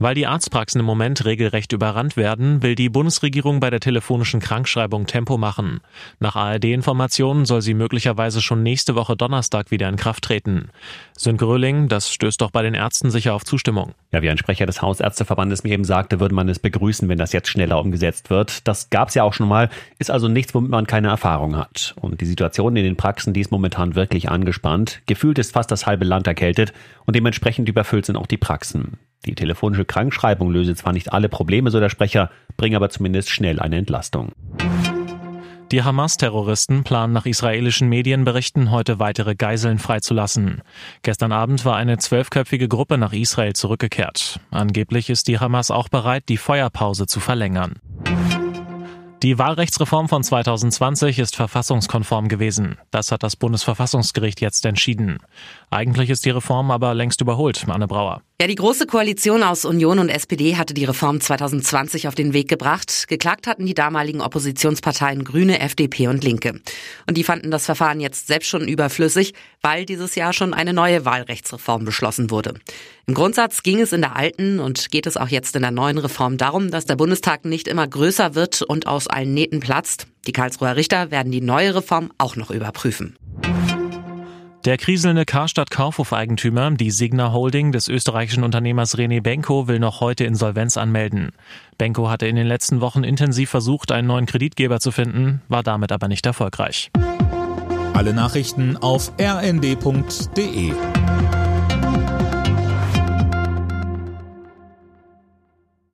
Weil die Arztpraxen im Moment regelrecht überrannt werden, will die Bundesregierung bei der telefonischen Krankschreibung Tempo machen. Nach ARD-Informationen soll sie möglicherweise schon nächste Woche Donnerstag wieder in Kraft treten. Sönke Röhling, das stößt doch bei den Ärzten sicher auf Zustimmung. Ja, wie ein Sprecher des Hausärzteverbandes mir eben sagte, würde man es begrüßen, wenn das jetzt schneller umgesetzt wird. Das gab es ja auch schon mal, ist also nichts, womit man keine Erfahrung hat. Und die Situation in den Praxen, die ist momentan wirklich angespannt. Gefühlt ist fast das halbe Land erkältet und dementsprechend überfüllt sind auch die Praxen. Die telefonische Krankschreibung löse zwar nicht alle Probleme, so der Sprecher, bringe aber zumindest schnell eine Entlastung. Die Hamas-Terroristen planen nach israelischen Medienberichten heute weitere Geiseln freizulassen. Gestern Abend war eine zwölfköpfige Gruppe nach Israel zurückgekehrt. Angeblich ist die Hamas auch bereit, die Feuerpause zu verlängern. Die Wahlrechtsreform von 2020 ist verfassungskonform gewesen. Das hat das Bundesverfassungsgericht jetzt entschieden. Eigentlich ist die Reform aber längst überholt, Anne Brauer. Ja, die Große Koalition aus Union und SPD hatte die Reform 2020 auf den Weg gebracht. Geklagt hatten die damaligen Oppositionsparteien Grüne, FDP und Linke. Und die fanden das Verfahren jetzt selbst schon überflüssig, weil dieses Jahr schon eine neue Wahlrechtsreform beschlossen wurde. Im Grundsatz ging es in der alten und geht es auch jetzt in der neuen Reform darum, dass der Bundestag nicht immer größer wird und aus allen Nähten platzt. Die Karlsruher Richter werden die neue Reform auch noch überprüfen. Der kriselnde Karstadt Kaufhof-Eigentümer, die Signa Holding des österreichischen Unternehmers René Benko, will noch heute Insolvenz anmelden. Benko hatte in den letzten Wochen intensiv versucht, einen neuen Kreditgeber zu finden, war damit aber nicht erfolgreich. Alle Nachrichten auf rnd.de